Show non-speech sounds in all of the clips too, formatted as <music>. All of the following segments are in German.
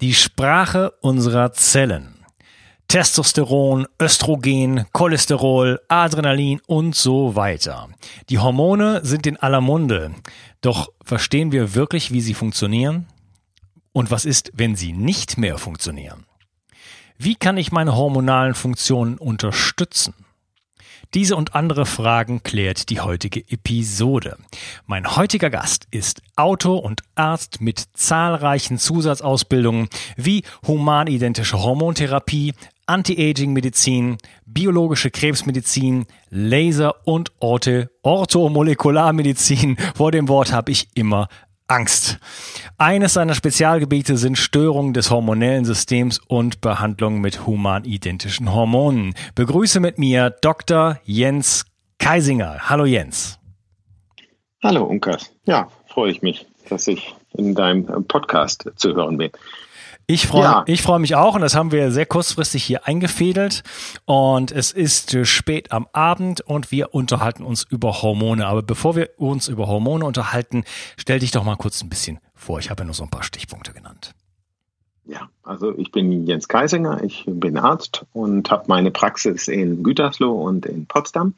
die Sprache unserer Zellen. Testosteron, Östrogen, Cholesterol, Adrenalin und so weiter. Die Hormone sind in aller Munde. Doch verstehen wir wirklich, wie sie funktionieren? Und was ist, wenn sie nicht mehr funktionieren? Wie kann ich meine hormonalen Funktionen unterstützen? Diese und andere Fragen klärt die heutige Episode. Mein heutiger Gast ist Autor und Arzt mit zahlreichen Zusatzausbildungen wie humanidentische Hormontherapie, Anti-Aging-Medizin, biologische Krebsmedizin, Laser und Orte, Orthomolekularmedizin. Vor dem Wort habe ich immer Angst. Eines seiner Spezialgebiete sind Störungen des hormonellen Systems und Behandlung mit humanidentischen Hormonen. Begrüße mit mir Dr. Jens Kaisinger. Hallo Jens. Hallo Unkas. Ja, freue ich mich, dass ich in deinem Podcast zu hören bin. Ich freue ja. ich freu mich auch und das haben wir sehr kurzfristig hier eingefädelt und es ist spät am Abend und wir unterhalten uns über Hormone. Aber bevor wir uns über Hormone unterhalten, stell dich doch mal kurz ein bisschen vor. Ich habe ja nur so ein paar Stichpunkte genannt. Ja, also ich bin Jens Kaisinger, ich bin Arzt und habe meine Praxis in Gütersloh und in Potsdam.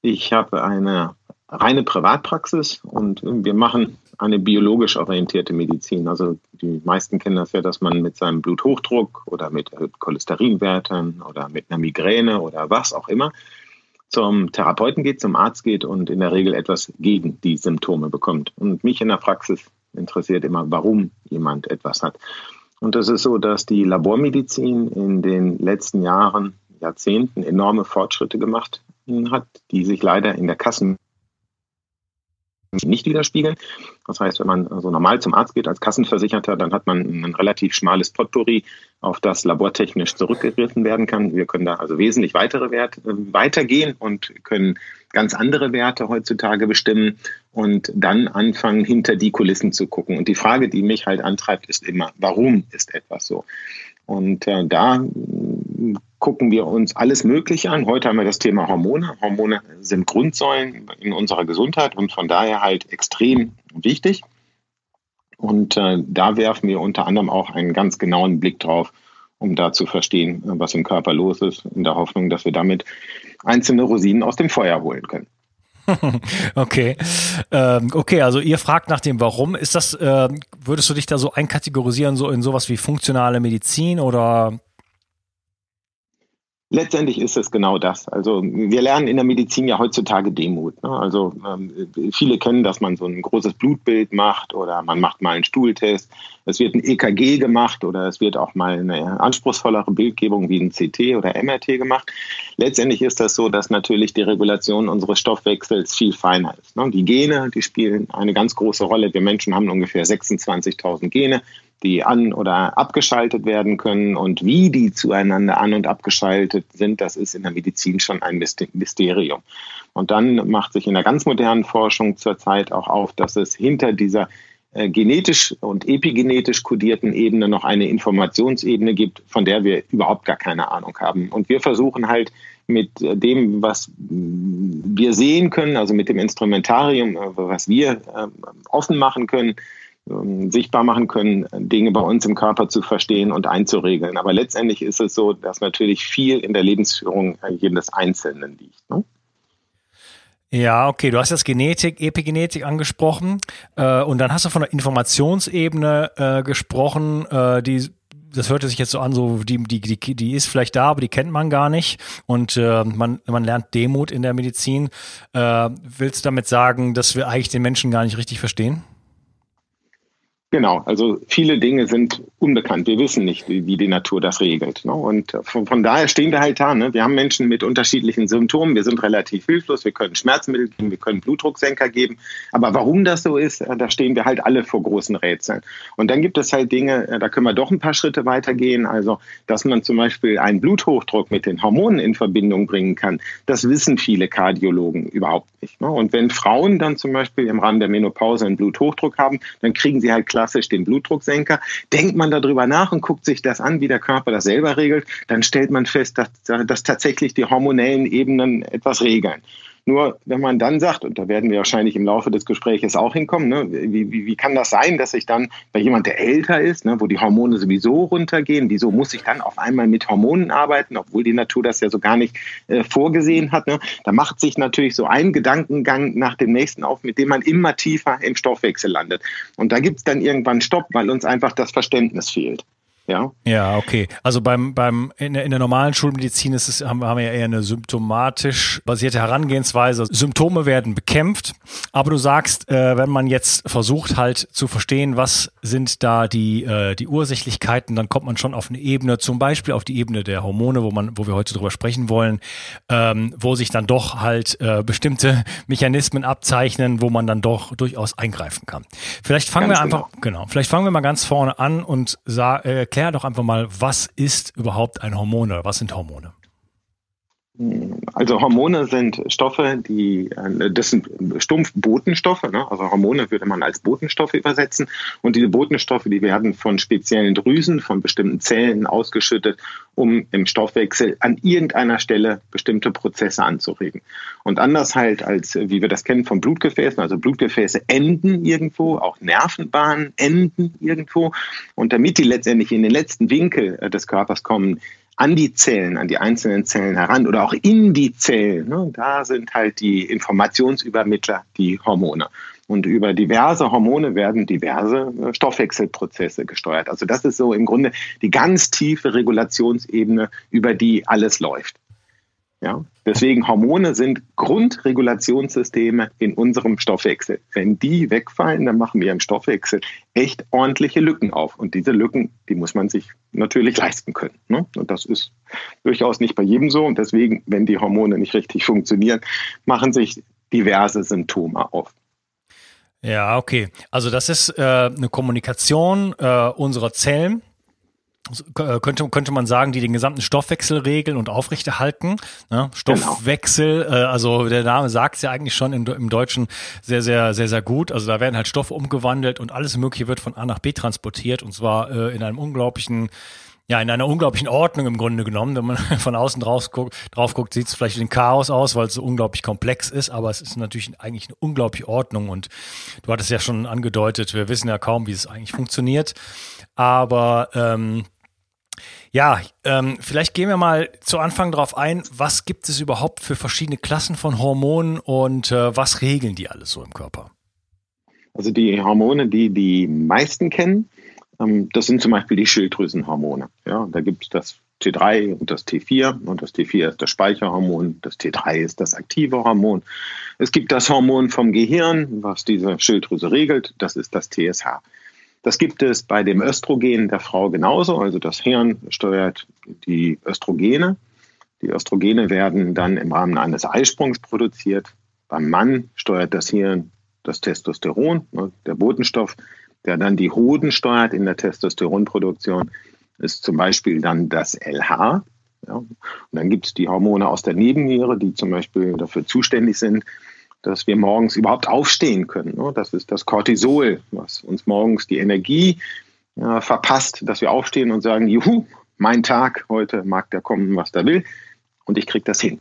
Ich habe eine reine Privatpraxis und wir machen eine biologisch orientierte Medizin. Also die meisten kennen das ja, dass man mit seinem Bluthochdruck oder mit Cholesterinwerten oder mit einer Migräne oder was auch immer zum Therapeuten geht, zum Arzt geht und in der Regel etwas gegen die Symptome bekommt. Und mich in der Praxis interessiert immer, warum jemand etwas hat. Und es ist so, dass die Labormedizin in den letzten Jahren, Jahrzehnten enorme Fortschritte gemacht hat, die sich leider in der Kassen nicht widerspiegeln. Das heißt, wenn man so normal zum Arzt geht als Kassenversicherter, dann hat man ein relativ schmales Potpourri, auf das labortechnisch zurückgegriffen werden kann. Wir können da also wesentlich weitere Werte äh, weitergehen und können ganz andere Werte heutzutage bestimmen und dann anfangen, hinter die Kulissen zu gucken. Und die Frage, die mich halt antreibt, ist immer, warum ist etwas so? Und äh, da gucken wir uns alles Mögliche an. Heute haben wir das Thema Hormone. Hormone sind Grundsäulen in unserer Gesundheit und von daher halt extrem wichtig. Und äh, da werfen wir unter anderem auch einen ganz genauen Blick drauf, um da zu verstehen, was im Körper los ist, in der Hoffnung, dass wir damit einzelne Rosinen aus dem Feuer holen können. <laughs> okay. Ähm, okay, also ihr fragt nach dem Warum. Ist das, äh, würdest du dich da so einkategorisieren, so in sowas wie funktionale Medizin oder Letztendlich ist es genau das. Also wir lernen in der Medizin ja heutzutage Demut. Ne? Also ähm, viele kennen, dass man so ein großes Blutbild macht oder man macht mal einen Stuhltest. Es wird ein EKG gemacht oder es wird auch mal eine anspruchsvollere Bildgebung wie ein CT oder MRT gemacht. Letztendlich ist das so, dass natürlich die Regulation unseres Stoffwechsels viel feiner ist. Ne? Die Gene, die spielen eine ganz große Rolle. Wir Menschen haben ungefähr 26.000 Gene. Die an- oder abgeschaltet werden können und wie die zueinander an- und abgeschaltet sind, das ist in der Medizin schon ein Mysterium. Und dann macht sich in der ganz modernen Forschung zurzeit auch auf, dass es hinter dieser äh, genetisch und epigenetisch kodierten Ebene noch eine Informationsebene gibt, von der wir überhaupt gar keine Ahnung haben. Und wir versuchen halt mit dem, was wir sehen können, also mit dem Instrumentarium, äh, was wir äh, offen machen können, ähm, sichtbar machen können, Dinge bei uns im Körper zu verstehen und einzuregeln. Aber letztendlich ist es so, dass natürlich viel in der Lebensführung jedes Einzelnen liegt. Ne? Ja, okay, du hast jetzt Genetik, Epigenetik angesprochen äh, und dann hast du von der Informationsebene äh, gesprochen, äh, die das hörte sich jetzt so an, so die, die, die, die ist vielleicht da, aber die kennt man gar nicht. Und äh, man, man lernt Demut in der Medizin. Äh, willst du damit sagen, dass wir eigentlich den Menschen gar nicht richtig verstehen? Genau, also viele Dinge sind unbekannt. Wir wissen nicht, wie, die Natur das regelt. Ne? Und von, von, daher stehen wir halt da. Ne? Wir haben Menschen mit unterschiedlichen Symptomen. Wir sind relativ hilflos. Wir können Schmerzmittel geben, wir können Blutdrucksenker geben. Aber warum das so ist, äh, da stehen wir halt alle vor großen Rätseln. Und dann gibt es halt Dinge, äh, da können wir doch ein paar Schritte weitergehen. Also, dass man zum Beispiel einen Bluthochdruck mit den Hormonen in Verbindung bringen kann, das wissen viele Kardiologen überhaupt nicht. Ne? Und wenn Frauen dann zum Beispiel im Rahmen der Menopause einen Bluthochdruck haben, dann kriegen sie halt klar klassisch den Blutdrucksenker. Denkt man darüber nach und guckt sich das an, wie der Körper das selber regelt, dann stellt man fest, dass, dass tatsächlich die hormonellen Ebenen etwas regeln. Nur wenn man dann sagt, und da werden wir wahrscheinlich im Laufe des Gesprächs auch hinkommen, ne, wie, wie, wie kann das sein, dass ich dann bei jemand, der älter ist, ne, wo die Hormone sowieso runtergehen, wieso muss ich dann auf einmal mit Hormonen arbeiten, obwohl die Natur das ja so gar nicht äh, vorgesehen hat. Ne? Da macht sich natürlich so ein Gedankengang nach dem nächsten auf, mit dem man immer tiefer im Stoffwechsel landet. Und da gibt es dann irgendwann Stopp, weil uns einfach das Verständnis fehlt. Ja, ja okay. Also beim, beim, in, der, in der normalen Schulmedizin ist es, haben, haben wir ja eher eine symptomatisch basierte Herangehensweise. Symptome werden bekämpft, aber du sagst, äh, wenn man jetzt versucht halt zu verstehen, was sind da die, äh, die Ursächlichkeiten, dann kommt man schon auf eine Ebene, zum Beispiel auf die Ebene der Hormone, wo man, wo wir heute drüber sprechen wollen, ähm, wo sich dann doch halt äh, bestimmte <laughs> Mechanismen abzeichnen, wo man dann doch durchaus eingreifen kann. Vielleicht fangen ganz wir einfach, genau. genau, vielleicht fangen wir mal ganz vorne an und äh, erklär doch einfach mal, was ist überhaupt ein Hormon oder was sind Hormone? Also Hormone sind Stoffe, die äh, das sind stumpf Botenstoffe, ne? also Hormone würde man als Botenstoffe übersetzen und diese Botenstoffe, die werden von speziellen Drüsen, von bestimmten Zellen ausgeschüttet, um im Stoffwechsel an irgendeiner Stelle bestimmte Prozesse anzuregen. Und anders halt als wie wir das kennen von Blutgefäßen, also Blutgefäße enden irgendwo, auch Nervenbahnen enden irgendwo und damit die letztendlich in den letzten Winkel äh, des Körpers kommen, an die Zellen, an die einzelnen Zellen heran oder auch in die Zellen. Ne? Da sind halt die Informationsübermittler, die Hormone. Und über diverse Hormone werden diverse äh, Stoffwechselprozesse gesteuert. Also das ist so im Grunde die ganz tiefe Regulationsebene, über die alles läuft. Ja? Deswegen Hormone sind Grundregulationssysteme in unserem Stoffwechsel. Wenn die wegfallen, dann machen wir im Stoffwechsel echt ordentliche Lücken auf. Und diese Lücken, die muss man sich natürlich leisten können. Ne? Und das ist durchaus nicht bei jedem so. Und deswegen, wenn die Hormone nicht richtig funktionieren, machen sich diverse Symptome auf. Ja, okay. Also das ist äh, eine Kommunikation äh, unserer Zellen könnte, könnte man sagen, die den gesamten Stoffwechsel regeln und aufrechterhalten. Ne? Stoffwechsel, genau. äh, also der Name sagt es ja eigentlich schon im, im, Deutschen sehr, sehr, sehr, sehr gut. Also da werden halt Stoffe umgewandelt und alles Mögliche wird von A nach B transportiert und zwar äh, in einem unglaublichen ja, in einer unglaublichen Ordnung im Grunde genommen. Wenn man <laughs> von außen drauf guckt, drauf guckt sieht es vielleicht wie ein Chaos aus, weil es so unglaublich komplex ist, aber es ist natürlich eigentlich eine unglaubliche Ordnung und du hattest ja schon angedeutet, wir wissen ja kaum, wie es eigentlich funktioniert. Aber ähm, ja, ähm, vielleicht gehen wir mal zu Anfang darauf ein, was gibt es überhaupt für verschiedene Klassen von Hormonen und äh, was regeln die alles so im Körper? Also die Hormone, die die meisten kennen, ähm, das sind zum Beispiel die Schilddrüsenhormone. Ja, da gibt es das T3 und das T4 und das T4 ist das Speicherhormon, das T3 ist das aktive Hormon. Es gibt das Hormon vom Gehirn, was diese Schilddrüse regelt, das ist das TSH. Das gibt es bei dem Östrogen der Frau genauso. Also das Hirn steuert die Östrogene. Die Östrogene werden dann im Rahmen eines Eisprungs produziert. Beim Mann steuert das Hirn das Testosteron, ne, der Botenstoff, der dann die Hoden steuert in der Testosteronproduktion, ist zum Beispiel dann das LH. Ja. Und dann gibt es die Hormone aus der Nebenniere, die zum Beispiel dafür zuständig sind, dass wir morgens überhaupt aufstehen können. Ne? Das ist das Cortisol, was uns morgens die Energie äh, verpasst, dass wir aufstehen und sagen, juhu, mein Tag, heute mag der kommen, was der will und ich kriege das hin.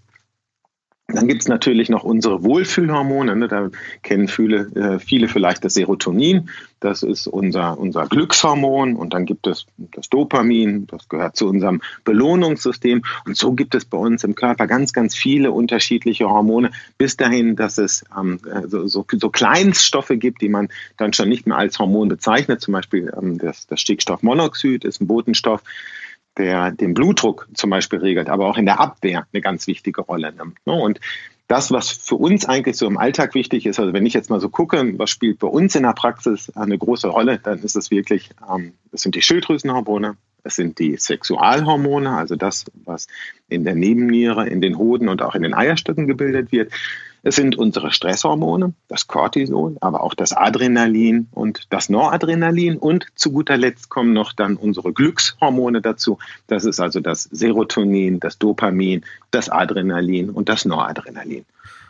Dann gibt es natürlich noch unsere Wohlfühlhormone. Ne? Da kennen viele, äh, viele vielleicht das Serotonin. Das ist unser, unser Glückshormon. Und dann gibt es das Dopamin. Das gehört zu unserem Belohnungssystem. Und so gibt es bei uns im Körper ganz, ganz viele unterschiedliche Hormone. Bis dahin, dass es ähm, so, so, so Kleinststoffe gibt, die man dann schon nicht mehr als Hormon bezeichnet. Zum Beispiel ähm, das, das Stickstoffmonoxid ist ein Botenstoff der den Blutdruck zum Beispiel regelt, aber auch in der Abwehr eine ganz wichtige Rolle nimmt. Ne? Und das, was für uns eigentlich so im Alltag wichtig ist, also wenn ich jetzt mal so gucke, was spielt bei uns in der Praxis eine große Rolle, dann ist es wirklich, ähm, es sind die Schilddrüsenhormone, es sind die Sexualhormone, also das, was in der Nebenniere, in den Hoden und auch in den Eierstöcken gebildet wird. Es sind unsere Stresshormone, das Cortisol, aber auch das Adrenalin und das Noradrenalin. Und zu guter Letzt kommen noch dann unsere Glückshormone dazu. Das ist also das Serotonin, das Dopamin, das Adrenalin und das Noradrenalin.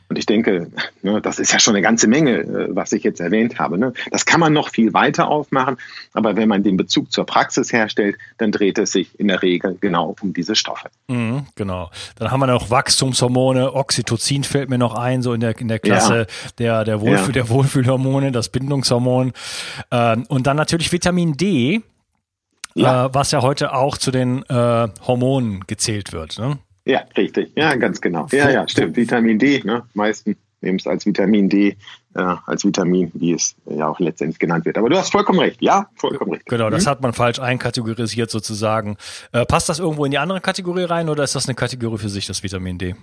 Und ich denke, ne, das ist ja schon eine ganze Menge, äh, was ich jetzt erwähnt habe. Ne? Das kann man noch viel weiter aufmachen, aber wenn man den Bezug zur Praxis herstellt, dann dreht es sich in der Regel genau um diese Stoffe. Mhm, genau. Dann haben wir noch Wachstumshormone, Oxytocin fällt mir noch ein, so in der, in der Klasse ja. der, der, Wohlfühl, ja. der Wohlfühlhormone, das Bindungshormon. Ähm, und dann natürlich Vitamin D. Ja. Äh, was ja heute auch zu den äh, Hormonen gezählt wird. Ne? Ja, richtig. Ja, ganz genau. Ja, ja, stimmt. Vitamin D, ne? Meisten nehmen es als Vitamin D, äh, als Vitamin, wie es ja auch letztendlich genannt wird. Aber du hast vollkommen recht. Ja, vollkommen recht. Genau, das mhm. hat man falsch einkategorisiert sozusagen. Äh, passt das irgendwo in die andere Kategorie rein oder ist das eine Kategorie für sich, das Vitamin D?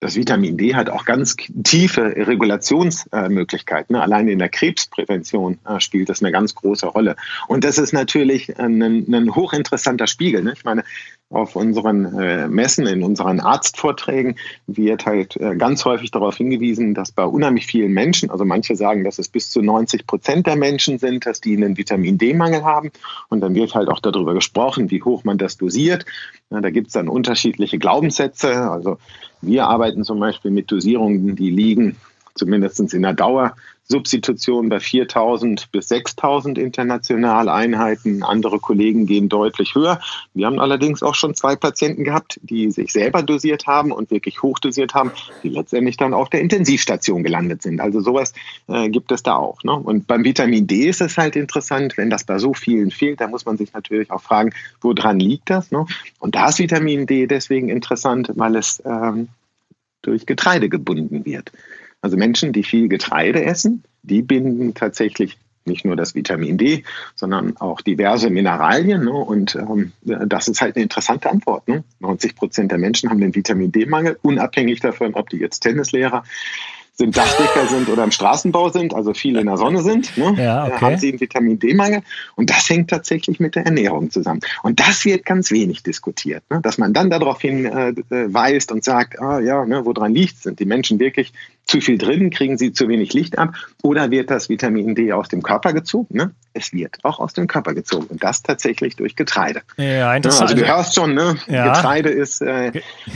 das Vitamin D hat auch ganz tiefe Regulationsmöglichkeiten. Ne? Allein in der Krebsprävention äh, spielt das eine ganz große Rolle. Und das ist natürlich ein, ein hochinteressanter Spiegel. Ne? Ich meine, auf unseren äh, Messen, in unseren Arztvorträgen wird halt äh, ganz häufig darauf hingewiesen, dass bei unheimlich vielen Menschen, also manche sagen, dass es bis zu 90 Prozent der Menschen sind, dass die einen Vitamin D-Mangel haben. Und dann wird halt auch darüber gesprochen, wie hoch man das dosiert. Ja, da gibt es dann unterschiedliche Glaubenssätze. Also wir arbeiten zum Beispiel mit Dosierungen, die liegen zumindest in der Dauer Substitution bei 4000 bis 6000 internationale Einheiten. Andere Kollegen gehen deutlich höher. Wir haben allerdings auch schon zwei Patienten gehabt, die sich selber dosiert haben und wirklich hochdosiert haben, die letztendlich dann auf der Intensivstation gelandet sind. Also sowas äh, gibt es da auch. Ne? Und beim Vitamin D ist es halt interessant, wenn das bei so vielen fehlt, da muss man sich natürlich auch fragen, woran liegt das? Ne? Und da ist Vitamin D deswegen interessant, weil es ähm, durch Getreide gebunden wird. Also Menschen, die viel Getreide essen, die binden tatsächlich nicht nur das Vitamin D, sondern auch diverse Mineralien. Ne? Und ähm, das ist halt eine interessante Antwort. Ne? 90 Prozent der Menschen haben den Vitamin D-Mangel, unabhängig davon, ob die jetzt Tennislehrer sind Dachdecker <laughs> sind oder im Straßenbau sind, also viel in der Sonne sind, ne, ja, okay. haben sie einen Vitamin D-Mangel. Und das hängt tatsächlich mit der Ernährung zusammen. Und das wird ganz wenig diskutiert, ne, dass man dann darauf hinweist äh, und sagt, ah ja, ne, woran liegt es? Sind die Menschen wirklich zu viel drin? Kriegen sie zu wenig Licht ab? Oder wird das Vitamin D aus dem Körper gezogen? Ne? Es wird auch aus dem Körper gezogen. Und das tatsächlich durch Getreide. Ja, interessant. Also du hörst schon, ne? Ja. Getreide ist, äh,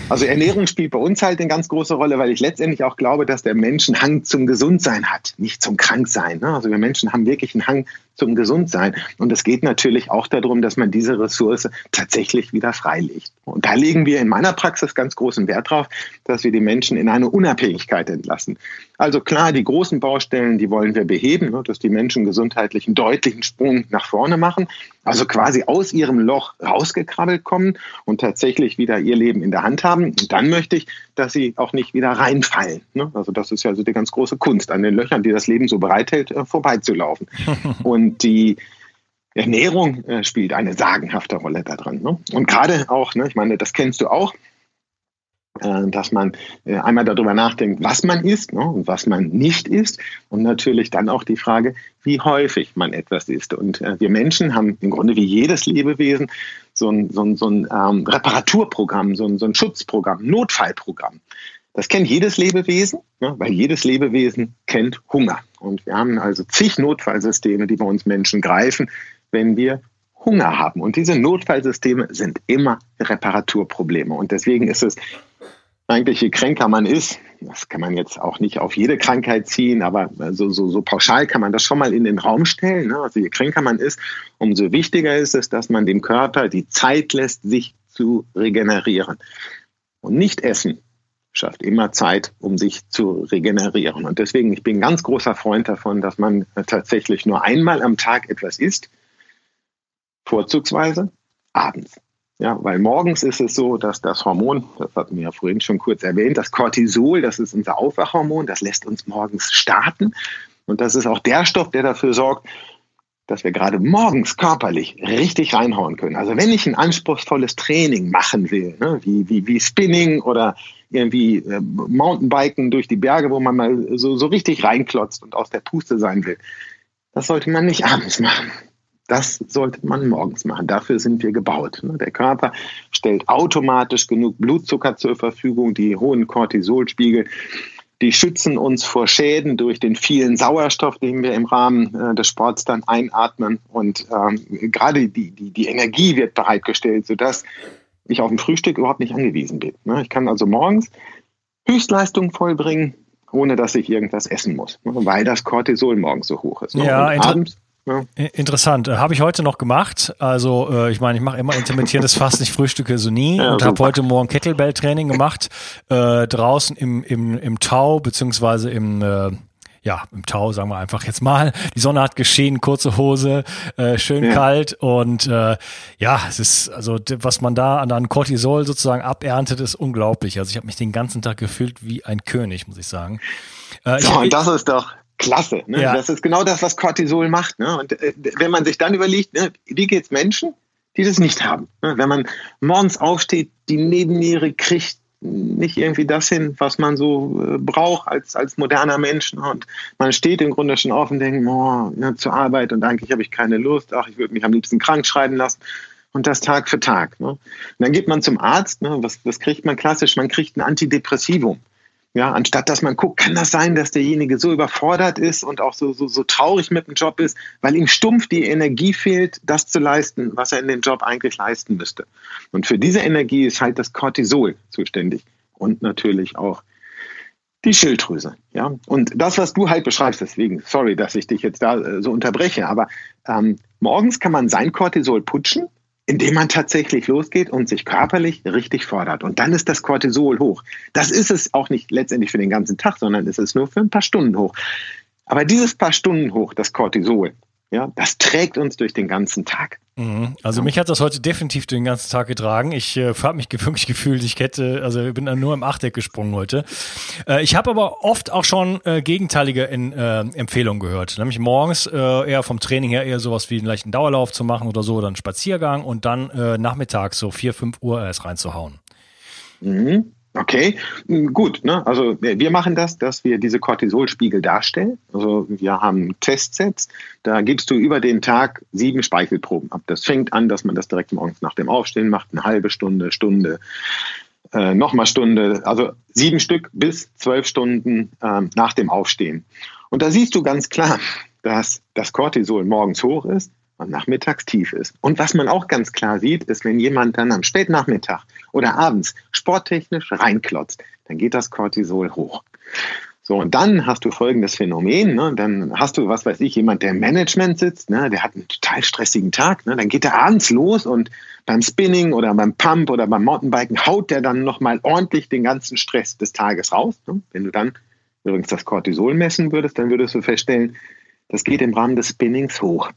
also Ernährung spielt bei uns halt eine ganz große Rolle, weil ich letztendlich auch glaube, dass der Mensch einen Hang zum Gesundsein hat, nicht zum Kranksein. Ne? Also wir Menschen haben wirklich einen Hang zum Gesundsein. Und es geht natürlich auch darum, dass man diese Ressource tatsächlich wieder freilegt. Und da legen wir in meiner Praxis ganz großen Wert drauf, dass wir die Menschen in eine Unabhängigkeit entlassen. Also klar, die großen Baustellen, die wollen wir beheben, ne, dass die Menschen gesundheitlich einen deutlichen Sprung nach vorne machen, also quasi aus ihrem Loch rausgekrabbelt kommen und tatsächlich wieder ihr Leben in der Hand haben. Und dann möchte ich, dass sie auch nicht wieder reinfallen. Ne? Also das ist ja so die ganz große Kunst, an den Löchern, die das Leben so bereithält, äh, vorbeizulaufen. <laughs> Und die Ernährung äh, spielt eine sagenhafte Rolle daran. Ne? Und gerade auch, ne, ich meine, das kennst du auch, dass man äh, einmal darüber nachdenkt, was man isst ne, und was man nicht isst und natürlich dann auch die Frage, wie häufig man etwas isst. Und äh, wir Menschen haben im Grunde wie jedes Lebewesen so ein, so ein, so ein ähm, Reparaturprogramm, so ein, so ein Schutzprogramm, Notfallprogramm. Das kennt jedes Lebewesen, ne, weil jedes Lebewesen kennt Hunger. Und wir haben also zig Notfallsysteme, die bei uns Menschen greifen, wenn wir Hunger haben. Und diese Notfallsysteme sind immer Reparaturprobleme. Und deswegen ist es eigentlich, je kränker man ist, das kann man jetzt auch nicht auf jede Krankheit ziehen, aber so, so, so pauschal kann man das schon mal in den Raum stellen. Ne? Also je kränker man ist, umso wichtiger ist es, dass man dem Körper die Zeit lässt, sich zu regenerieren. Und nicht essen schafft immer Zeit, um sich zu regenerieren. Und deswegen, ich bin ein ganz großer Freund davon, dass man tatsächlich nur einmal am Tag etwas isst, vorzugsweise abends. Ja, weil morgens ist es so, dass das Hormon, das hatten wir ja vorhin schon kurz erwähnt, das Cortisol, das ist unser Aufwachhormon, das lässt uns morgens starten. Und das ist auch der Stoff, der dafür sorgt, dass wir gerade morgens körperlich richtig reinhauen können. Also wenn ich ein anspruchsvolles Training machen will, ne, wie, wie, wie Spinning oder irgendwie äh, Mountainbiken durch die Berge, wo man mal so, so richtig reinklotzt und aus der Puste sein will, das sollte man nicht abends machen. Das sollte man morgens machen. Dafür sind wir gebaut. Ne? Der Körper stellt automatisch genug Blutzucker zur Verfügung, die hohen Cortisolspiegel. Die schützen uns vor Schäden durch den vielen Sauerstoff, den wir im Rahmen äh, des Sports dann einatmen. Und ähm, gerade die, die, die Energie wird bereitgestellt, sodass ich auf ein Frühstück überhaupt nicht angewiesen bin. Ne? Ich kann also morgens Höchstleistung vollbringen, ohne dass ich irgendwas essen muss, ne? weil das Cortisol morgens so hoch ist. Ja, abends ja. Interessant. Äh, habe ich heute noch gemacht. Also äh, ich meine, ich mache immer intermittierendes <laughs> Fast, ich frühstücke so nie ja, und habe heute Morgen Kettlebell-Training gemacht, äh, draußen im, im, im Tau, beziehungsweise im äh, ja, im Tau, sagen wir einfach jetzt mal. Die Sonne hat geschehen, kurze Hose, äh, schön ja. kalt und äh, ja, es ist, also was man da an, an Cortisol sozusagen aberntet, ist unglaublich. Also ich habe mich den ganzen Tag gefühlt wie ein König, muss ich sagen. Äh, ich, und das ist doch, klasse. Ne? Ja. Das ist genau das, was Cortisol macht. Ne? Und äh, wenn man sich dann überlegt, ne, wie geht es Menschen, die das nicht haben? Ne? Wenn man morgens aufsteht, die Nebenniere kriegt nicht irgendwie das hin, was man so äh, braucht als, als moderner Mensch. Ne? Und man steht im Grunde schon auf und denkt, oh, ja, zur Arbeit und eigentlich habe ich keine Lust. Ach, ich würde mich am liebsten krank schreiben lassen. Und das Tag für Tag. Ne? Und dann geht man zum Arzt. Ne? Was, was kriegt man klassisch? Man kriegt ein Antidepressivum. Ja, anstatt dass man guckt, kann das sein, dass derjenige so überfordert ist und auch so, so, so traurig mit dem Job ist, weil ihm stumpf die Energie fehlt, das zu leisten, was er in dem Job eigentlich leisten müsste. Und für diese Energie ist halt das Cortisol zuständig und natürlich auch die Schilddrüse. Ja, und das, was du halt beschreibst, deswegen, sorry, dass ich dich jetzt da äh, so unterbreche, aber ähm, morgens kann man sein Cortisol putschen indem man tatsächlich losgeht und sich körperlich richtig fordert. Und dann ist das Cortisol hoch. Das ist es auch nicht letztendlich für den ganzen Tag, sondern es ist nur für ein paar Stunden hoch. Aber dieses paar Stunden hoch, das Cortisol, ja, das trägt uns durch den ganzen Tag. Mhm. Also mich hat das heute definitiv den ganzen Tag getragen. Ich äh, habe mich <laughs> wirklich gefühlt, ich hätte, also ich bin nur im Achteck gesprungen heute. Äh, ich habe aber oft auch schon äh, gegenteilige in, äh, Empfehlungen gehört. Nämlich morgens äh, eher vom Training her eher sowas wie einen leichten Dauerlauf zu machen oder so, dann Spaziergang und dann äh, nachmittags so vier, fünf Uhr erst reinzuhauen. Mhm. Okay, hm, gut. Ne? Also wir machen das, dass wir diese Cortisolspiegel darstellen. Also wir haben Testsets, da gibst du über den Tag sieben Speichelproben ab. Das fängt an, dass man das direkt morgens nach dem Aufstehen macht, eine halbe Stunde, Stunde, äh, nochmal Stunde, also sieben Stück bis zwölf Stunden äh, nach dem Aufstehen. Und da siehst du ganz klar, dass das Cortisol morgens hoch ist, nachmittags tief ist. Und was man auch ganz klar sieht, ist, wenn jemand dann am Spätnachmittag oder abends sporttechnisch reinklotzt, dann geht das Cortisol hoch. So, und dann hast du folgendes Phänomen, ne? dann hast du, was weiß ich, jemand, der im Management sitzt, ne? der hat einen total stressigen Tag, ne? dann geht er abends los und beim Spinning oder beim Pump oder beim Mountainbiken haut der dann nochmal ordentlich den ganzen Stress des Tages raus. Ne? Wenn du dann übrigens das Cortisol messen würdest, dann würdest du feststellen, das geht im Rahmen des Spinnings hoch.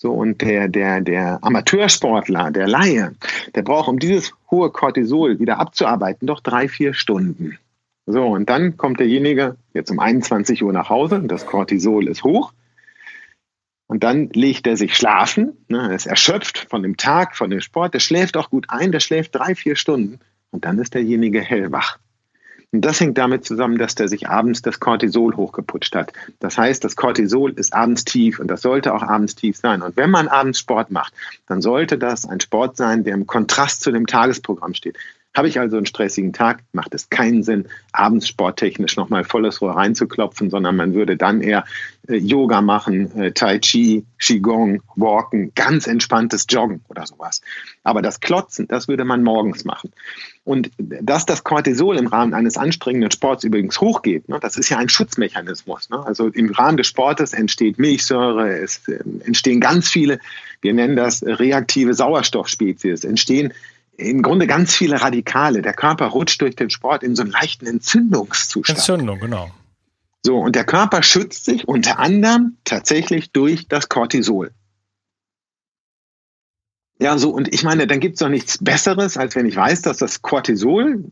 So, und der, der, der Amateursportler, der Laie, der braucht, um dieses hohe Cortisol wieder abzuarbeiten, doch drei, vier Stunden. So, und dann kommt derjenige jetzt um 21 Uhr nach Hause, das Cortisol ist hoch. Und dann legt er sich schlafen, ne, er ist erschöpft von dem Tag, von dem Sport, der schläft auch gut ein, der schläft drei, vier Stunden und dann ist derjenige hellwach. Und das hängt damit zusammen, dass der sich abends das Cortisol hochgeputscht hat. Das heißt, das Cortisol ist abends tief und das sollte auch abends tief sein. Und wenn man abends Sport macht, dann sollte das ein Sport sein, der im Kontrast zu dem Tagesprogramm steht. Habe ich also einen stressigen Tag, macht es keinen Sinn, abends sporttechnisch nochmal volles Rohr reinzuklopfen, sondern man würde dann eher äh, Yoga machen, äh, Tai Chi, Qigong, Walken, ganz entspanntes Joggen oder sowas. Aber das Klotzen, das würde man morgens machen. Und dass das Cortisol im Rahmen eines anstrengenden Sports übrigens hochgeht, ne, das ist ja ein Schutzmechanismus. Ne? Also im Rahmen des Sportes entsteht Milchsäure, es äh, entstehen ganz viele, wir nennen das reaktive Sauerstoffspezies, entstehen im Grunde ganz viele Radikale. Der Körper rutscht durch den Sport in so einen leichten Entzündungszustand. Entzündung, genau. So, und der Körper schützt sich unter anderem tatsächlich durch das Cortisol. Ja, so, und ich meine, dann gibt es doch nichts Besseres, als wenn ich weiß, dass das Cortisol,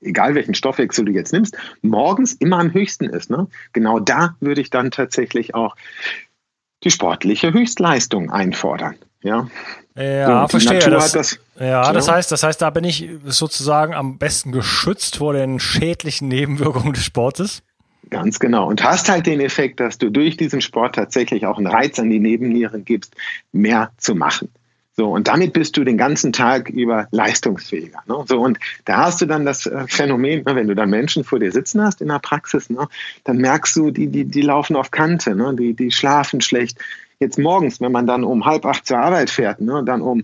egal welchen Stoffwechsel du jetzt nimmst, morgens immer am höchsten ist. Ne? Genau da würde ich dann tatsächlich auch die sportliche Höchstleistung einfordern. Ja, ja so, verstehe. Das, das, ja, das heißt, das heißt, da bin ich sozusagen am besten geschützt vor den schädlichen Nebenwirkungen des Sportes. Ganz genau. Und hast halt den Effekt, dass du durch diesen Sport tatsächlich auch einen Reiz an die Nebennieren gibst, mehr zu machen. So, und damit bist du den ganzen Tag über leistungsfähiger. Ne? So, und da hast du dann das äh, Phänomen, ne, wenn du dann Menschen vor dir sitzen hast in der Praxis, ne, dann merkst du, die, die, die laufen auf Kante, ne? die, die schlafen schlecht. Jetzt morgens, wenn man dann um halb acht zur Arbeit fährt, ne, dann um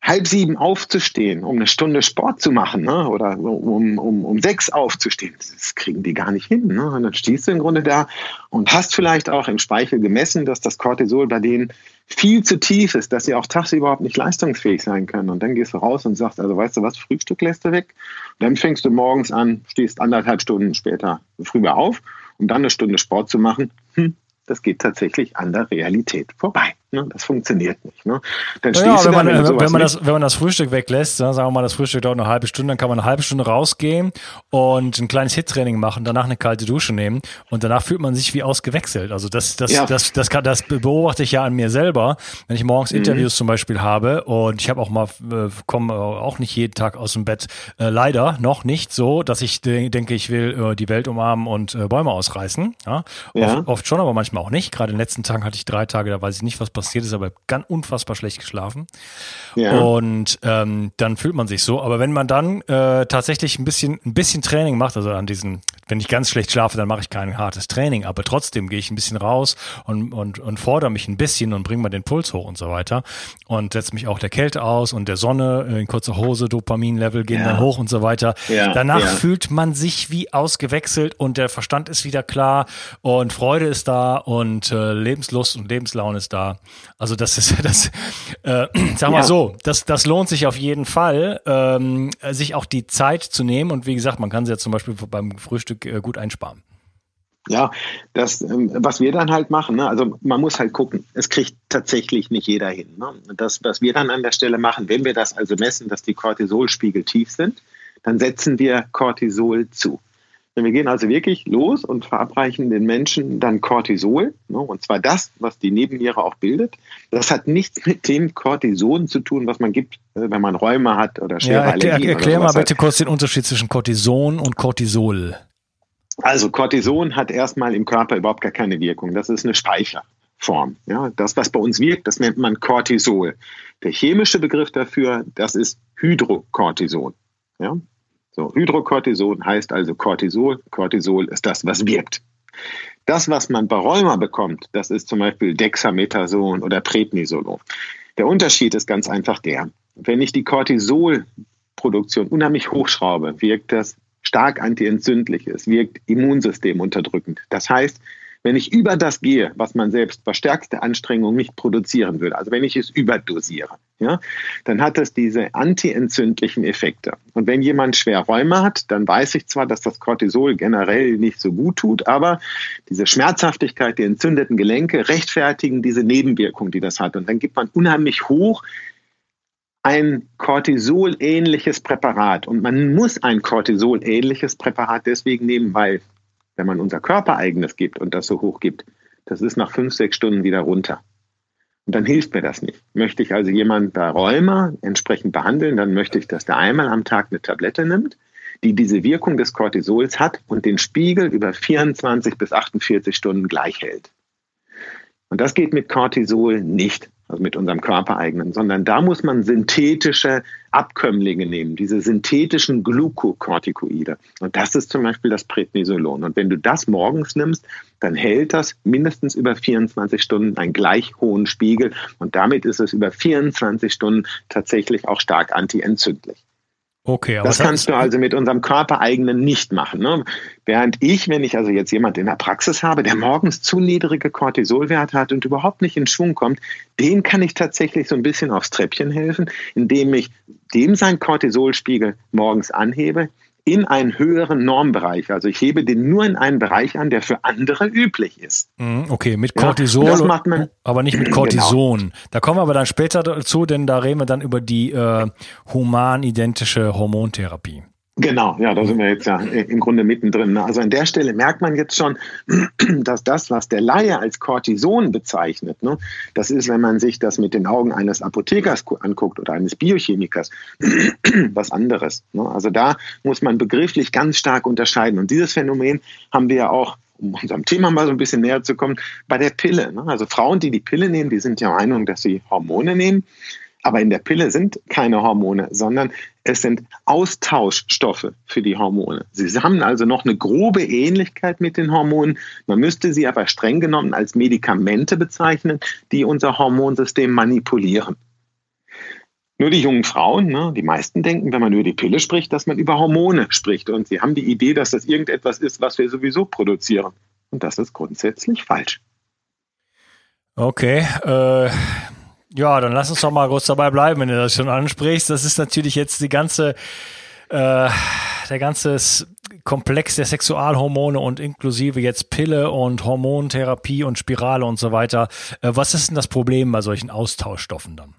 halb sieben aufzustehen, um eine Stunde Sport zu machen, ne? oder um, um, um sechs aufzustehen, das kriegen die gar nicht hin. Ne? Und dann stehst du im Grunde da und hast vielleicht auch im Speichel gemessen, dass das Cortisol bei denen viel zu tief ist, dass sie auch tagsüber überhaupt nicht leistungsfähig sein können. Und dann gehst du raus und sagst, also weißt du was, Frühstück lässt du weg. Und dann fängst du morgens an, stehst anderthalb Stunden später früher auf, um dann eine Stunde Sport zu machen. Hm, das geht tatsächlich an der Realität vorbei. Ne? Das funktioniert nicht. Ne? Dann ja, stehst ja, wenn, man, wenn, man das, wenn man das Frühstück weglässt, sagen wir mal, das Frühstück dauert eine halbe Stunde, dann kann man eine halbe Stunde rausgehen und ein kleines Hit-Training machen, danach eine kalte Dusche nehmen und danach fühlt man sich wie ausgewechselt. Also das, das, ja. das, das, kann, das beobachte ich ja an mir selber, wenn ich morgens mhm. Interviews zum Beispiel habe und ich habe auch mal, äh, komme auch nicht jeden Tag aus dem Bett, äh, leider noch nicht so, dass ich de denke, ich will äh, die Welt umarmen und Bäume ausreißen. Ja. Oft, oft schon, aber manchmal auch nicht. Gerade in den letzten Tagen hatte ich drei Tage, da weiß ich nicht, was passiert ist, aber ganz unfassbar schlecht geschlafen. Ja. Und ähm, dann fühlt man sich so. Aber wenn man dann äh, tatsächlich ein bisschen, ein bisschen Training macht, also an diesen, wenn ich ganz schlecht schlafe, dann mache ich kein hartes Training, aber trotzdem gehe ich ein bisschen raus und, und, und fordere mich ein bisschen und bringe mal den Puls hoch und so weiter. Und setze mich auch der Kälte aus und der Sonne in kurzer Hose, Dopaminlevel gehen ja. dann hoch und so weiter. Ja. Danach fühlt man sich wie ausgewechselt und der Verstand ist wieder klar und Freude ist da und äh, Lebenslust und Lebenslaune ist da. Also das ist <laughs> das, äh, sag mal ja. so, das, das lohnt sich auf jeden Fall, ähm, sich auch die Zeit zu nehmen und wie gesagt, man kann sie ja zum Beispiel beim Frühstück äh, gut einsparen. Ja, das, ähm, was wir dann halt machen, ne, also man muss halt gucken, es kriegt tatsächlich nicht jeder hin. Ne? Das, was wir dann an der Stelle machen, wenn wir das also messen, dass die Cortisolspiegel tief sind, dann setzen wir Cortisol zu. Wir gehen also wirklich los und verabreichen den Menschen dann Cortisol, ne, und zwar das, was die Nebenniere auch bildet. Das hat nichts mit dem Cortison zu tun, was man gibt, äh, wenn man Räume hat oder schwere ja, erklär, Allergien. Erklär mal bitte kurz den Unterschied zwischen Cortison und Cortisol. Also Cortison hat erstmal im Körper überhaupt gar keine Wirkung. Das ist eine Speicherform. Ja, das, was bei uns wirkt, das nennt man Cortisol. Der chemische Begriff dafür, das ist Hydrocortison. Ja, so, Hydrocortison heißt also Cortisol. Cortisol ist das, was wirkt. Das, was man bei Rheuma bekommt, das ist zum Beispiel Dexamethason oder Prednisolon. Der Unterschied ist ganz einfach der, wenn ich die Cortisolproduktion unheimlich hochschraube, wirkt das stark antientzündlich, es wirkt Immunsystem unterdrückend. Das heißt, wenn ich über das gehe, was man selbst bei stärkster Anstrengung nicht produzieren würde, also wenn ich es überdosiere, ja, dann hat es diese antientzündlichen Effekte. Und wenn jemand schwer Rheuma hat, dann weiß ich zwar, dass das Cortisol generell nicht so gut tut, aber diese Schmerzhaftigkeit der entzündeten Gelenke rechtfertigen diese Nebenwirkung, die das hat. Und dann gibt man unheimlich hoch ein Cortisol-ähnliches Präparat. Und man muss ein Cortisol-ähnliches Präparat deswegen nehmen, weil wenn man unser Körpereigenes gibt und das so hoch gibt, das ist nach fünf, sechs Stunden wieder runter. Und dann hilft mir das nicht. Möchte ich also jemanden bei Rheuma entsprechend behandeln, dann möchte ich, dass der einmal am Tag eine Tablette nimmt, die diese Wirkung des Cortisols hat und den Spiegel über 24 bis 48 Stunden gleich hält. Und das geht mit Cortisol nicht. Also mit unserem körpereigenen, sondern da muss man synthetische Abkömmlinge nehmen, diese synthetischen Glukokortikoide. Und das ist zum Beispiel das Prednisolon. Und wenn du das morgens nimmst, dann hält das mindestens über 24 Stunden einen gleich hohen Spiegel. Und damit ist es über 24 Stunden tatsächlich auch stark antientzündlich. Okay, aber das kannst du also mit unserem körpereigenen nicht machen. Ne? Während ich, wenn ich also jetzt jemand in der Praxis habe, der morgens zu niedrige Cortisolwerte hat und überhaupt nicht in Schwung kommt, den kann ich tatsächlich so ein bisschen aufs Treppchen helfen, indem ich dem sein Cortisolspiegel morgens anhebe, in einen höheren Normbereich. Also ich hebe den nur in einen Bereich an, der für andere üblich ist. Mhm, okay, mit Cortisol, ja, man, aber nicht mit <clears throat> genau. Cortison. Genau. Da kommen wir aber dann später dazu, denn da reden wir dann über die äh, humanidentische Hormontherapie. Genau, ja, da sind wir jetzt ja im Grunde mittendrin. Ne? Also an der Stelle merkt man jetzt schon, <clears throat> dass das, was der Laie als Cortison bezeichnet, ne, das ist, wenn man sich das mit den Augen eines Apothekers anguckt oder eines Biochemikers, <clears throat> was anderes. Ne? Also da muss man begrifflich ganz stark unterscheiden. Und dieses Phänomen haben wir ja auch um unserem Thema mal so ein bisschen näher zu kommen, bei der Pille. Ne? Also Frauen, die die Pille nehmen, die sind ja Meinung, dass sie Hormone nehmen. Aber in der Pille sind keine Hormone, sondern es sind Austauschstoffe für die Hormone. Sie haben also noch eine grobe Ähnlichkeit mit den Hormonen. Man müsste sie aber streng genommen als Medikamente bezeichnen, die unser Hormonsystem manipulieren. Nur die jungen Frauen, ne, die meisten denken, wenn man über die Pille spricht, dass man über Hormone spricht. Und sie haben die Idee, dass das irgendetwas ist, was wir sowieso produzieren. Und das ist grundsätzlich falsch. Okay, äh, ja, dann lass uns doch mal kurz dabei bleiben, wenn du das schon ansprichst. Das ist natürlich jetzt die ganze, äh, der ganze Komplex der Sexualhormone und inklusive jetzt Pille und Hormontherapie und Spirale und so weiter. Äh, was ist denn das Problem bei solchen Austauschstoffen dann?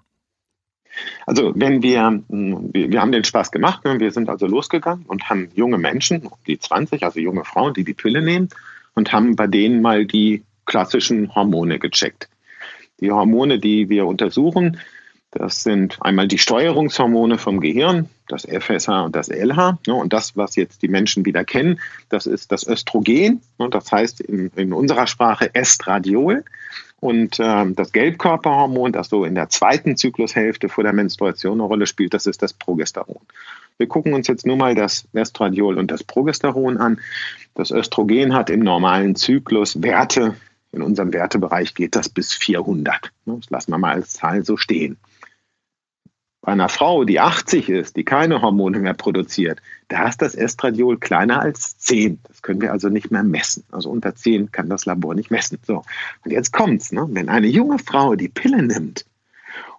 Also wenn wir, hm, wir haben den Spaß gemacht, ne? wir sind also losgegangen und haben junge Menschen, die 20, also junge Frauen, die die Pille nehmen und haben bei denen mal die klassischen Hormone gecheckt. Die Hormone, die wir untersuchen, das sind einmal die Steuerungshormone vom Gehirn, das FSH und das LH. Und das, was jetzt die Menschen wieder kennen, das ist das Östrogen. Das heißt in, in unserer Sprache Estradiol. Und äh, das Gelbkörperhormon, das so in der zweiten Zyklushälfte vor der Menstruation eine Rolle spielt, das ist das Progesteron. Wir gucken uns jetzt nur mal das Estradiol und das Progesteron an. Das Östrogen hat im normalen Zyklus Werte in unserem Wertebereich geht das bis 400. Das lassen wir mal als Zahl so stehen. Bei einer Frau, die 80 ist, die keine Hormone mehr produziert, da ist das Estradiol kleiner als 10. Das können wir also nicht mehr messen. Also unter 10 kann das Labor nicht messen. So. Und jetzt kommt's, ne? wenn eine junge Frau die Pille nimmt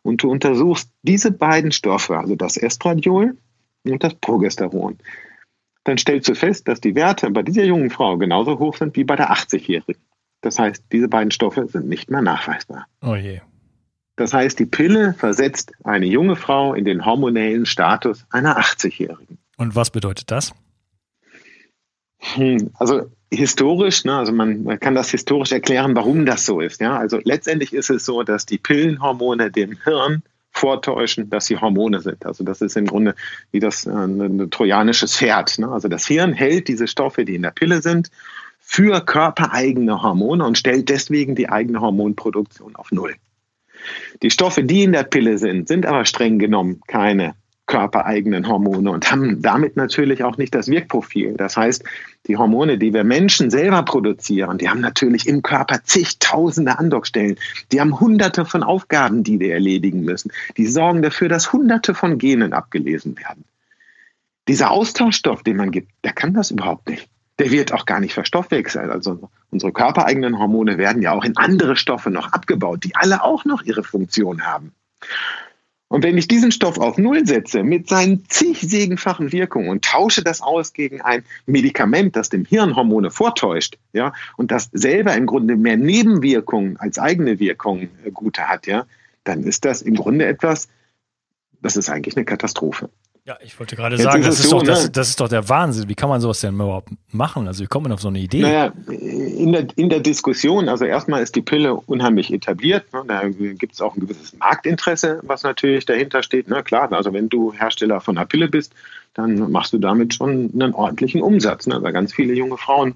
und du untersuchst diese beiden Stoffe, also das Estradiol und das Progesteron, dann stellst du fest, dass die Werte bei dieser jungen Frau genauso hoch sind wie bei der 80-Jährigen. Das heißt, diese beiden Stoffe sind nicht mehr nachweisbar. Oh je. Das heißt, die Pille versetzt eine junge Frau in den hormonellen Status einer 80-Jährigen. Und was bedeutet das? Hm, also historisch, ne, also man, man, kann das historisch erklären, warum das so ist. Ja? Also letztendlich ist es so, dass die Pillenhormone dem Hirn vortäuschen, dass sie Hormone sind. Also das ist im Grunde wie das äh, ein, ein trojanisches Pferd. Ne? Also das Hirn hält diese Stoffe, die in der Pille sind, für körpereigene Hormone und stellt deswegen die eigene Hormonproduktion auf Null. Die Stoffe, die in der Pille sind, sind aber streng genommen keine körpereigenen Hormone und haben damit natürlich auch nicht das Wirkprofil. Das heißt, die Hormone, die wir Menschen selber produzieren, die haben natürlich im Körper zigtausende Andockstellen. Die haben hunderte von Aufgaben, die wir erledigen müssen. Die sorgen dafür, dass hunderte von Genen abgelesen werden. Dieser Austauschstoff, den man gibt, der kann das überhaupt nicht der wird auch gar nicht verstoffwechselt. Also unsere körpereigenen Hormone werden ja auch in andere Stoffe noch abgebaut, die alle auch noch ihre Funktion haben. Und wenn ich diesen Stoff auf Null setze mit seinen zig sägenfachen Wirkungen und tausche das aus gegen ein Medikament, das dem Hirn Hormone vortäuscht, ja, und das selber im Grunde mehr Nebenwirkungen als eigene Wirkungen äh, gute hat, ja, dann ist das im Grunde etwas, das ist eigentlich eine Katastrophe. Ja, ich wollte gerade Jetzt sagen, ist das, ist so, doch, das, ne? das, ist doch der Wahnsinn. Wie kann man sowas denn überhaupt machen? Also wie kommt man auf so eine Idee? Naja, in der, in der Diskussion, also erstmal ist die Pille unheimlich etabliert. Ne? Da gibt es auch ein gewisses Marktinteresse, was natürlich dahinter steht. Na ne? klar, also wenn du Hersteller von einer Pille bist, dann machst du damit schon einen ordentlichen Umsatz. Ne? Weil ganz viele junge Frauen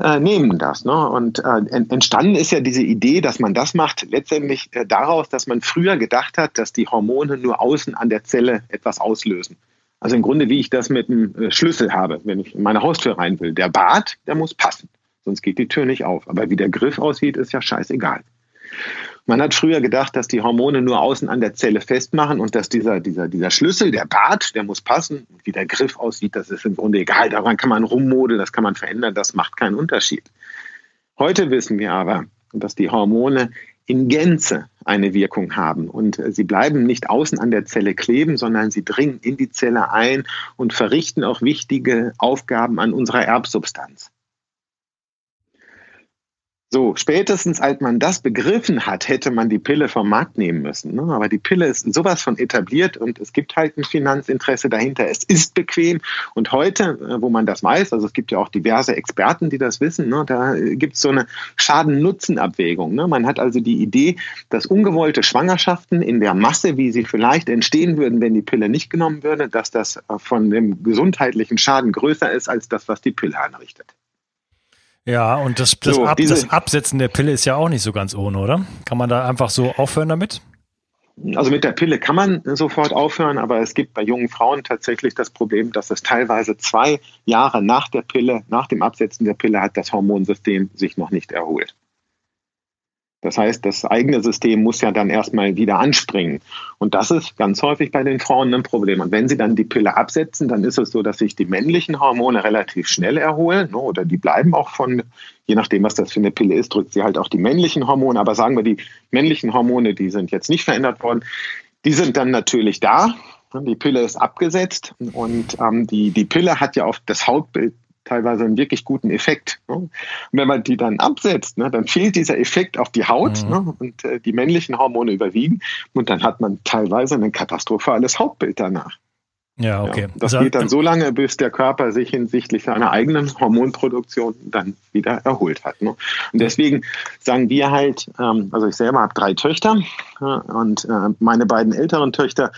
äh, nehmen das. Ne? Und äh, entstanden ist ja diese Idee, dass man das macht, letztendlich äh, daraus, dass man früher gedacht hat, dass die Hormone nur außen an der Zelle etwas auslösen. Also im Grunde, wie ich das mit einem äh, Schlüssel habe, wenn ich in meine Haustür rein will. Der Bart, der muss passen, sonst geht die Tür nicht auf. Aber wie der Griff aussieht, ist ja scheißegal. Man hat früher gedacht, dass die Hormone nur außen an der Zelle festmachen und dass dieser, dieser, dieser Schlüssel, der Bart, der muss passen. Wie der Griff aussieht, das ist im Grunde egal. Daran kann man rummodeln, das kann man verändern, das macht keinen Unterschied. Heute wissen wir aber, dass die Hormone in Gänze eine Wirkung haben. Und sie bleiben nicht außen an der Zelle kleben, sondern sie dringen in die Zelle ein und verrichten auch wichtige Aufgaben an unserer Erbsubstanz. So, spätestens als man das begriffen hat, hätte man die Pille vom Markt nehmen müssen. Ne? Aber die Pille ist sowas von etabliert und es gibt halt ein Finanzinteresse dahinter. Es ist bequem. Und heute, äh, wo man das weiß, also es gibt ja auch diverse Experten, die das wissen, ne? da gibt es so eine Schaden-Nutzen-Abwägung. Ne? Man hat also die Idee, dass ungewollte Schwangerschaften in der Masse, wie sie vielleicht entstehen würden, wenn die Pille nicht genommen würde, dass das äh, von dem gesundheitlichen Schaden größer ist als das, was die Pille anrichtet. Ja, und das, das, so, Ab, das Absetzen der Pille ist ja auch nicht so ganz ohne, oder? Kann man da einfach so aufhören damit? Also mit der Pille kann man sofort aufhören, aber es gibt bei jungen Frauen tatsächlich das Problem, dass es teilweise zwei Jahre nach der Pille, nach dem Absetzen der Pille hat das Hormonsystem sich noch nicht erholt. Das heißt, das eigene System muss ja dann erstmal wieder anspringen. Und das ist ganz häufig bei den Frauen ein Problem. Und wenn sie dann die Pille absetzen, dann ist es so, dass sich die männlichen Hormone relativ schnell erholen. Ne, oder die bleiben auch von, je nachdem, was das für eine Pille ist, drückt sie halt auch die männlichen Hormone. Aber sagen wir, die männlichen Hormone, die sind jetzt nicht verändert worden. Die sind dann natürlich da. Die Pille ist abgesetzt und ähm, die, die Pille hat ja auf das Hautbild teilweise einen wirklich guten Effekt. Ne? Und wenn man die dann absetzt, ne, dann fehlt dieser Effekt auf die Haut mhm. ne, und äh, die männlichen Hormone überwiegen und dann hat man teilweise ein katastrophales Hautbild danach. Ja, okay. Ja, das also, geht dann so lange, bis der Körper sich hinsichtlich seiner eigenen Hormonproduktion dann wieder erholt hat. Ne? Und deswegen sagen wir halt, ähm, also ich selber habe drei Töchter äh, und äh, meine beiden älteren Töchter,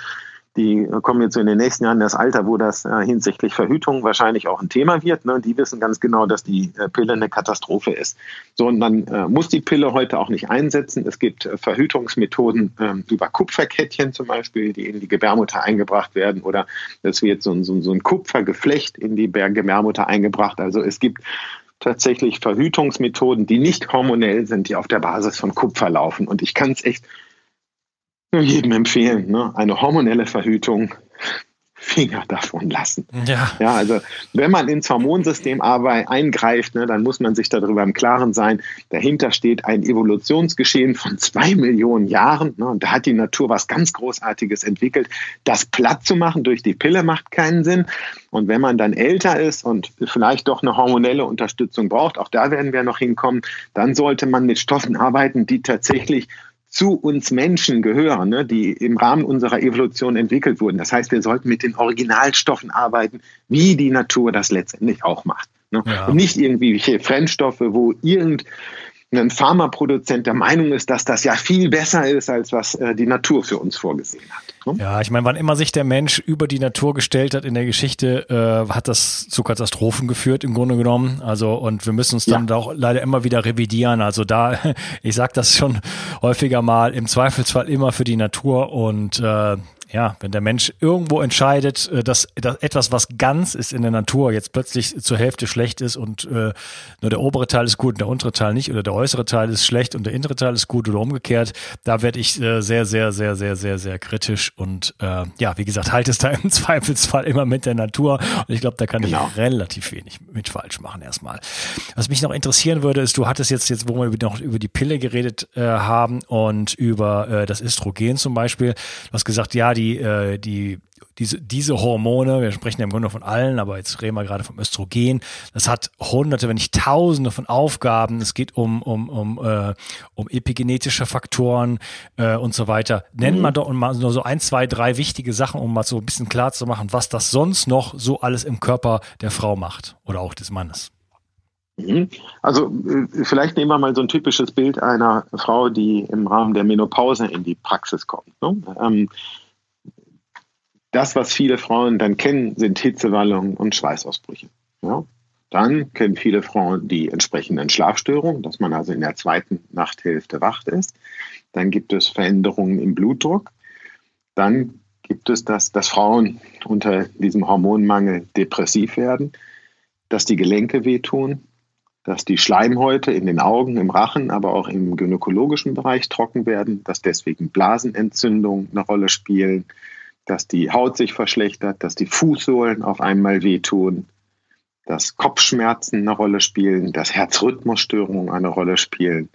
die kommen jetzt in den nächsten Jahren in das Alter, wo das äh, hinsichtlich Verhütung wahrscheinlich auch ein Thema wird. Ne? Die wissen ganz genau, dass die äh, Pille eine Katastrophe ist. So, und man äh, muss die Pille heute auch nicht einsetzen. Es gibt äh, Verhütungsmethoden ähm, über Kupferkettchen zum Beispiel, die in die Gebärmutter eingebracht werden oder es wird so, so, so ein Kupfergeflecht in die Gebärmutter eingebracht. Also es gibt tatsächlich Verhütungsmethoden, die nicht hormonell sind, die auf der Basis von Kupfer laufen. Und ich kann es echt jedem empfehlen, ne? eine hormonelle Verhütung Finger davon lassen. Ja. ja, also wenn man ins Hormonsystem aber eingreift, ne, dann muss man sich darüber im Klaren sein, dahinter steht ein Evolutionsgeschehen von zwei Millionen Jahren. Ne, und da hat die Natur was ganz Großartiges entwickelt. Das platt zu machen durch die Pille macht keinen Sinn. Und wenn man dann älter ist und vielleicht doch eine hormonelle Unterstützung braucht, auch da werden wir noch hinkommen, dann sollte man mit Stoffen arbeiten, die tatsächlich zu uns Menschen gehören, ne, die im Rahmen unserer Evolution entwickelt wurden. Das heißt, wir sollten mit den Originalstoffen arbeiten, wie die Natur das letztendlich auch macht. Ne? Ja. Und nicht irgendwie Fremdstoffe, wo irgendein Pharmaproduzent der Meinung ist, dass das ja viel besser ist, als was äh, die Natur für uns vorgesehen hat. Ne? Ja, ich meine, wann immer sich der Mensch über die Natur gestellt hat in der Geschichte, äh, hat das zu Katastrophen geführt im Grunde genommen. Also und wir müssen uns dann ja. auch leider immer wieder revidieren. Also da, <laughs> ich sage das schon häufiger mal, im Zweifelsfall immer für die Natur und äh, ja, wenn der Mensch irgendwo entscheidet, äh, dass, dass etwas, was ganz ist in der Natur, jetzt plötzlich zur Hälfte schlecht ist und äh, nur der obere Teil ist gut und der untere Teil nicht oder der äußere Teil ist schlecht und der innere Teil ist gut oder umgekehrt, da werde ich äh, sehr, sehr, sehr, sehr, sehr, sehr kritisch und äh, ja, wie gesagt, halte es da <laughs> im Zweifelsfall immer mit der Natur und ich glaube, da kann genau. ich relativ wenig mit falsch machen erstmal. Was mich noch interessieren würde, ist, du hattest jetzt, jetzt wo wir noch über die Pille geredet äh, haben und über äh, das Östrogen zum Beispiel, du hast gesagt, ja, die, äh, die, diese, diese Hormone, wir sprechen ja im Grunde von allen, aber jetzt reden wir gerade vom Östrogen, das hat hunderte, wenn nicht tausende von Aufgaben. Es geht um, um, um, äh, um epigenetische Faktoren äh, und so weiter. Nennen mhm. wir doch mal nur so ein, zwei, drei wichtige Sachen, um mal so ein bisschen klar zu machen, was das sonst noch so alles im Körper der Frau macht oder auch des Mannes. Mhm. Also äh, vielleicht nehmen wir mal so ein typisches Bild einer Frau, die im Rahmen der Menopause in die Praxis kommt. Ne? Ähm, das, was viele Frauen dann kennen, sind Hitzewallungen und Schweißausbrüche. Ja? Dann kennen viele Frauen die entsprechenden Schlafstörungen, dass man also in der zweiten Nachthälfte wach ist. Dann gibt es Veränderungen im Blutdruck. Dann gibt es das, dass Frauen unter diesem Hormonmangel depressiv werden, dass die Gelenke wehtun, dass die Schleimhäute in den Augen, im Rachen, aber auch im gynäkologischen Bereich trocken werden, dass deswegen Blasenentzündungen eine Rolle spielen, dass die Haut sich verschlechtert, dass die Fußsohlen auf einmal wehtun, dass Kopfschmerzen eine Rolle spielen, dass Herzrhythmusstörungen eine Rolle spielen.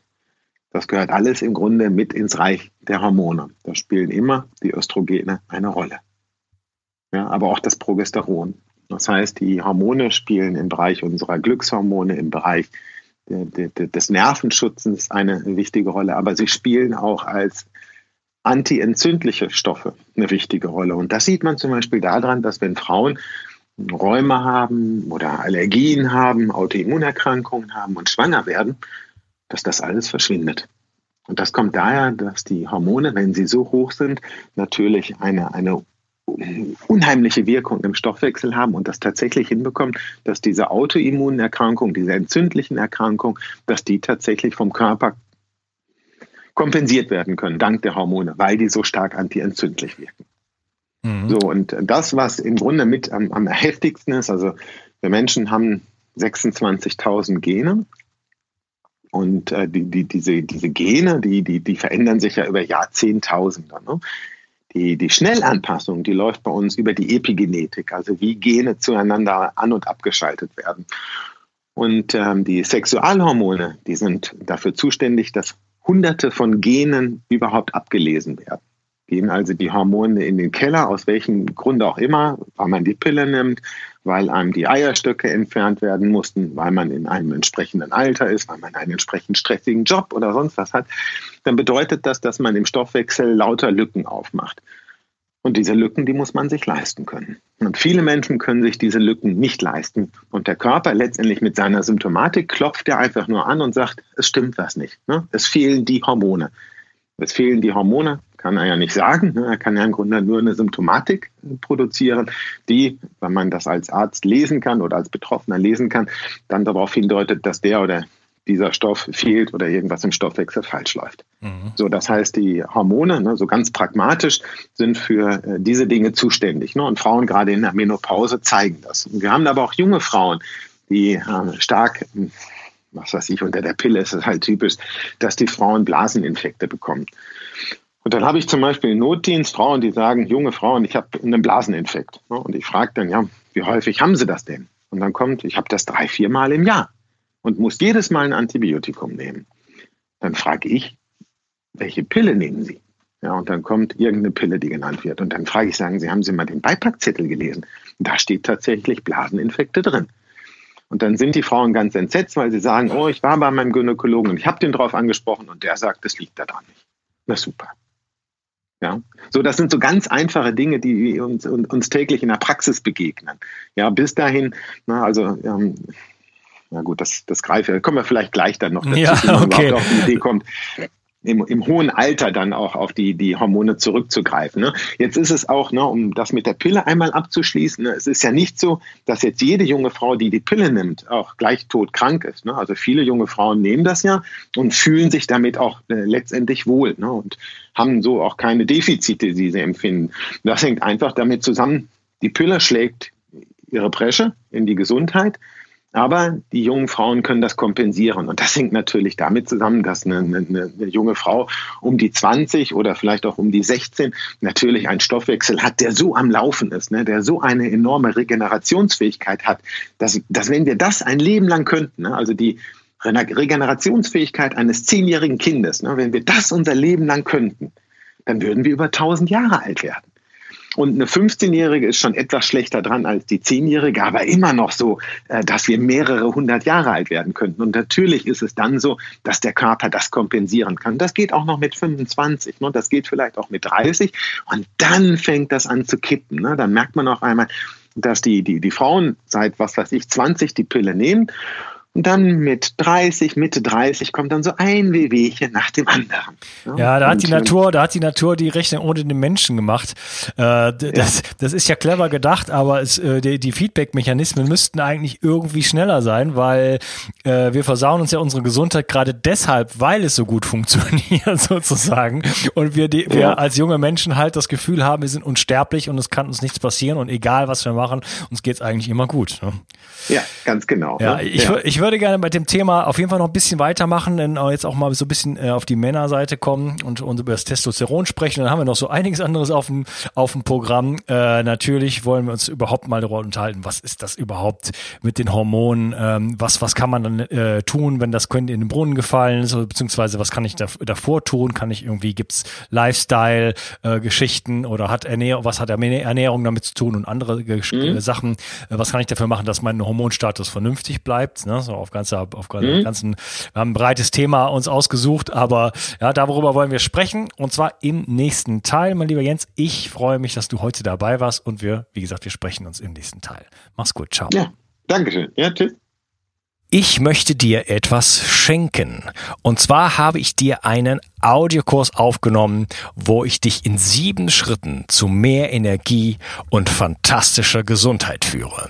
Das gehört alles im Grunde mit ins Reich der Hormone. Da spielen immer die Östrogene eine Rolle. Ja, aber auch das Progesteron. Das heißt, die Hormone spielen im Bereich unserer Glückshormone, im Bereich des Nervenschutzes eine wichtige Rolle, aber sie spielen auch als antientzündliche Stoffe eine wichtige Rolle. Und das sieht man zum Beispiel daran, dass wenn Frauen Räume haben oder Allergien haben, Autoimmunerkrankungen haben und schwanger werden, dass das alles verschwindet. Und das kommt daher, dass die Hormone, wenn sie so hoch sind, natürlich eine, eine unheimliche Wirkung im Stoffwechsel haben und das tatsächlich hinbekommen, dass diese Autoimmunerkrankung, diese entzündlichen Erkrankungen, dass die tatsächlich vom Körper kompensiert werden können, dank der Hormone, weil die so stark antientzündlich wirken. Mhm. So, und das, was im Grunde mit am, am heftigsten ist, also wir Menschen haben 26.000 Gene und äh, die, die, diese, diese Gene, die, die, die verändern sich ja über Jahrzehntausende. Ne? Die, die Schnellanpassung, die läuft bei uns über die Epigenetik, also wie Gene zueinander an- und abgeschaltet werden. Und ähm, die Sexualhormone, die sind dafür zuständig, dass hunderte von Genen überhaupt abgelesen werden gehen also die Hormone in den Keller, aus welchem Grund auch immer, weil man die Pille nimmt, weil einem die Eierstöcke entfernt werden mussten, weil man in einem entsprechenden Alter ist, weil man einen entsprechend stressigen Job oder sonst was hat, dann bedeutet das, dass man im Stoffwechsel lauter Lücken aufmacht. Und diese Lücken, die muss man sich leisten können. Und viele Menschen können sich diese Lücken nicht leisten. Und der Körper letztendlich mit seiner Symptomatik klopft er einfach nur an und sagt, es stimmt was nicht. Ne? Es fehlen die Hormone. Es fehlen die Hormone, kann er ja nicht sagen. Ne? Er kann ja im Grunde nur eine Symptomatik produzieren, die, wenn man das als Arzt lesen kann oder als Betroffener lesen kann, dann darauf hindeutet, dass der oder dieser Stoff fehlt oder irgendwas im Stoffwechsel falsch läuft. Mhm. So, das heißt, die Hormone, ne, so ganz pragmatisch, sind für äh, diese Dinge zuständig. Ne? Und Frauen gerade in der Menopause zeigen das. Und wir haben aber auch junge Frauen, die äh, stark was weiß ich, unter der Pille ist es halt typisch, dass die Frauen Blaseninfekte bekommen. Und dann habe ich zum Beispiel Notdienst Frauen, die sagen, junge Frauen, ich habe einen Blaseninfekt. Und ich frage dann, ja, wie häufig haben sie das denn? Und dann kommt, ich habe das drei, vier Mal im Jahr und muss jedes Mal ein Antibiotikum nehmen. Dann frage ich, welche Pille nehmen Sie? Ja, und dann kommt irgendeine Pille, die genannt wird. Und dann frage ich, sagen Sie, haben Sie mal den Beipackzettel gelesen? Und da steht tatsächlich Blaseninfekte drin. Und dann sind die Frauen ganz entsetzt, weil sie sagen, oh, ich war bei meinem Gynäkologen und ich habe den drauf angesprochen und der sagt, das liegt da dran nicht. Na super. Ja, so das sind so ganz einfache Dinge, die uns, uns täglich in der Praxis begegnen. Ja, bis dahin, na, also ähm, na gut, das, das greife, kommen wir vielleicht gleich dann noch dazu, ja, okay. wenn man überhaupt auf die Idee kommt, im, im hohen Alter dann auch auf die, die Hormone zurückzugreifen. Ne? Jetzt ist es auch, ne, um das mit der Pille einmal abzuschließen, ne, es ist ja nicht so, dass jetzt jede junge Frau, die die Pille nimmt, auch gleich todkrank ist. Ne? Also viele junge Frauen nehmen das ja und fühlen sich damit auch äh, letztendlich wohl ne? und haben so auch keine Defizite, die sie empfinden. Das hängt einfach damit zusammen, die Pille schlägt ihre Bresche in die Gesundheit aber die jungen Frauen können das kompensieren. Und das hängt natürlich damit zusammen, dass eine, eine, eine, junge Frau um die 20 oder vielleicht auch um die 16 natürlich einen Stoffwechsel hat, der so am Laufen ist, ne, der so eine enorme Regenerationsfähigkeit hat, dass, dass wenn wir das ein Leben lang könnten, ne, also die Regenerationsfähigkeit eines zehnjährigen Kindes, ne, wenn wir das unser Leben lang könnten, dann würden wir über 1000 Jahre alt werden. Und eine 15-Jährige ist schon etwas schlechter dran als die 10-Jährige, aber immer noch so, äh, dass wir mehrere hundert Jahre alt werden könnten. Und natürlich ist es dann so, dass der Körper das kompensieren kann. Das geht auch noch mit 25, ne? das geht vielleicht auch mit 30. Und dann fängt das an zu kippen. Ne? Dann merkt man auf einmal, dass die, die, die Frauen seit, was weiß ich, 20 die Pille nehmen Und dann mit 30, Mitte 30 kommt dann so ein Wehwehchen nach dem anderen. Ja, ja da hat die Natur, da hat die Natur die Rechnung ohne den Menschen gemacht. Äh, das, ja. das ist ja clever gedacht, aber es, äh, die, die Feedback-Mechanismen müssten eigentlich irgendwie schneller sein, weil äh, wir versauen uns ja unsere Gesundheit gerade deshalb, weil es so gut <laughs> funktioniert sozusagen. Und wir, die, wir als junge Menschen halt das Gefühl haben, wir sind unsterblich und es kann uns nichts passieren und egal was wir machen, uns geht's eigentlich immer gut. Ne? Ja, ganz genau. Ja, ne? ich, ja. ich würde gerne mit dem Thema auf jeden Fall noch ein bisschen weitermachen, denn jetzt auch mal so ein bisschen äh, auf die Männerseite kommen und, und über das Testosteron sprechen. Dann haben wir noch so einiges anderes auf dem, auf dem Programm. Äh, natürlich wollen wir uns überhaupt mal darüber unterhalten, was ist das überhaupt mit den Hormonen? Ähm, was, was kann man dann äh, tun, wenn das könnte in den Brunnen gefallen ist, beziehungsweise was kann ich da, davor tun? Kann ich irgendwie, gibt's Lifestyle-Geschichten äh, oder hat Ernährung, was hat Ernährung damit zu tun und andere mhm. Sachen? Äh, was kann ich dafür machen, dass mein Hormonstatus vernünftig bleibt? Ne? So auf ganzer, auf mhm. ganzen, wir haben ein breites Thema uns ausgesucht, aber ja, darüber wollen wir sprechen und zwar im nächsten Teil, mein lieber Jens. Ich freue mich, dass du heute dabei warst und wir, wie gesagt, wir sprechen uns im nächsten Teil. Mach's gut, ciao. Ja, Dankeschön. Ja, tschüss. Ich möchte dir etwas schenken. Und zwar habe ich dir einen Audiokurs aufgenommen, wo ich dich in sieben Schritten zu mehr Energie und fantastischer Gesundheit führe.